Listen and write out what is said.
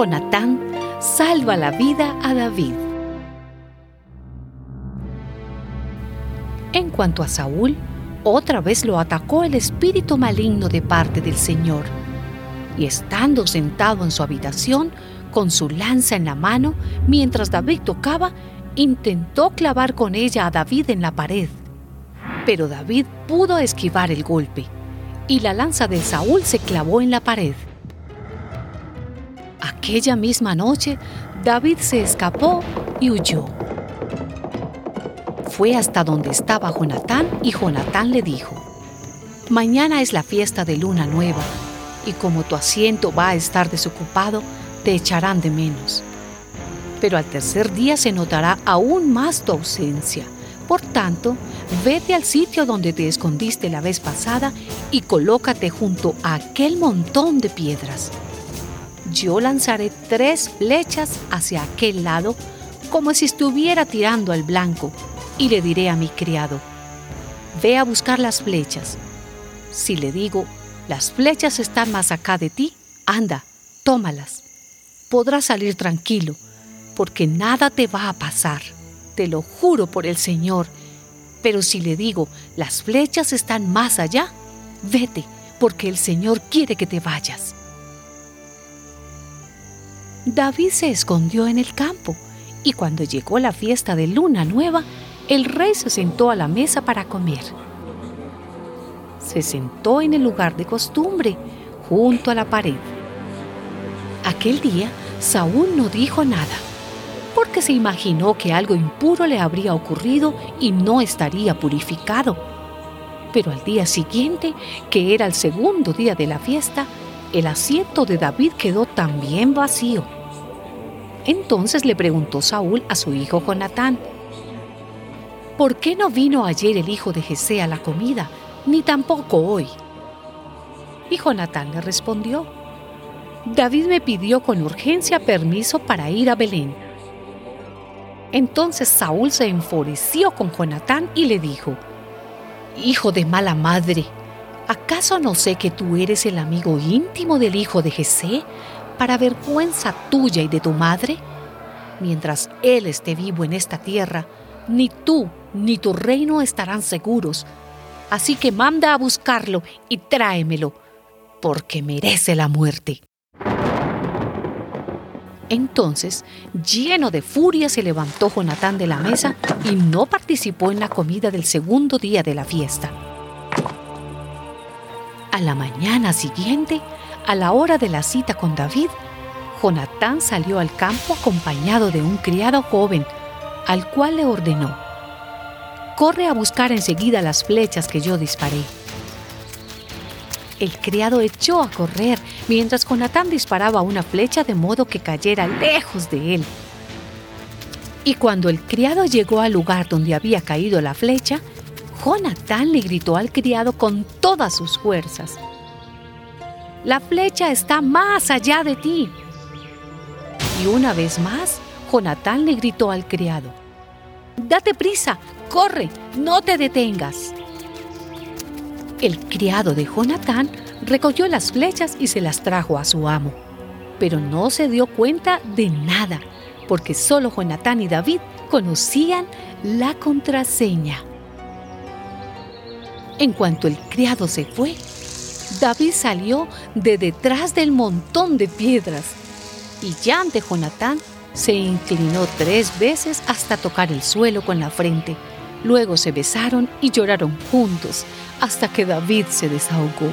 Jonatán salva la vida a David. En cuanto a Saúl, otra vez lo atacó el espíritu maligno de parte del Señor. Y estando sentado en su habitación, con su lanza en la mano, mientras David tocaba, intentó clavar con ella a David en la pared. Pero David pudo esquivar el golpe, y la lanza de Saúl se clavó en la pared. Aquella misma noche, David se escapó y huyó. Fue hasta donde estaba Jonatán y Jonatán le dijo, Mañana es la fiesta de luna nueva, y como tu asiento va a estar desocupado, te echarán de menos. Pero al tercer día se notará aún más tu ausencia. Por tanto, vete al sitio donde te escondiste la vez pasada y colócate junto a aquel montón de piedras. Yo lanzaré tres flechas hacia aquel lado como si estuviera tirando al blanco y le diré a mi criado, ve a buscar las flechas. Si le digo, las flechas están más acá de ti, anda, tómalas. Podrás salir tranquilo, porque nada te va a pasar, te lo juro por el Señor. Pero si le digo, las flechas están más allá, vete, porque el Señor quiere que te vayas. David se escondió en el campo, y cuando llegó la fiesta de luna nueva, el rey se sentó a la mesa para comer. Se sentó en el lugar de costumbre, junto a la pared. Aquel día, Saúl no dijo nada, porque se imaginó que algo impuro le habría ocurrido y no estaría purificado. Pero al día siguiente, que era el segundo día de la fiesta, el asiento de David quedó también vacío. Entonces le preguntó Saúl a su hijo Jonatán, ¿por qué no vino ayer el hijo de Jesé a la comida, ni tampoco hoy? Y Jonatán le respondió, David me pidió con urgencia permiso para ir a Belén. Entonces Saúl se enfureció con Jonatán y le dijo, Hijo de mala madre, ¿acaso no sé que tú eres el amigo íntimo del hijo de Jesé, para vergüenza tuya y de tu madre? Mientras él esté vivo en esta tierra, ni tú ni tu reino estarán seguros. Así que manda a buscarlo y tráemelo, porque merece la muerte. Entonces, lleno de furia, se levantó Jonatán de la mesa y no participó en la comida del segundo día de la fiesta. A la mañana siguiente, a la hora de la cita con David, Jonatán salió al campo acompañado de un criado joven, al cual le ordenó, corre a buscar enseguida las flechas que yo disparé. El criado echó a correr mientras Jonatán disparaba una flecha de modo que cayera lejos de él. Y cuando el criado llegó al lugar donde había caído la flecha, Jonatán le gritó al criado con todas sus fuerzas. La flecha está más allá de ti. Y una vez más, Jonatán le gritó al criado. Date prisa, corre, no te detengas. El criado de Jonatán recogió las flechas y se las trajo a su amo, pero no se dio cuenta de nada, porque solo Jonatán y David conocían la contraseña. En cuanto el criado se fue, David salió de detrás del montón de piedras y ya ante Jonatán se inclinó tres veces hasta tocar el suelo con la frente. Luego se besaron y lloraron juntos hasta que David se desahogó.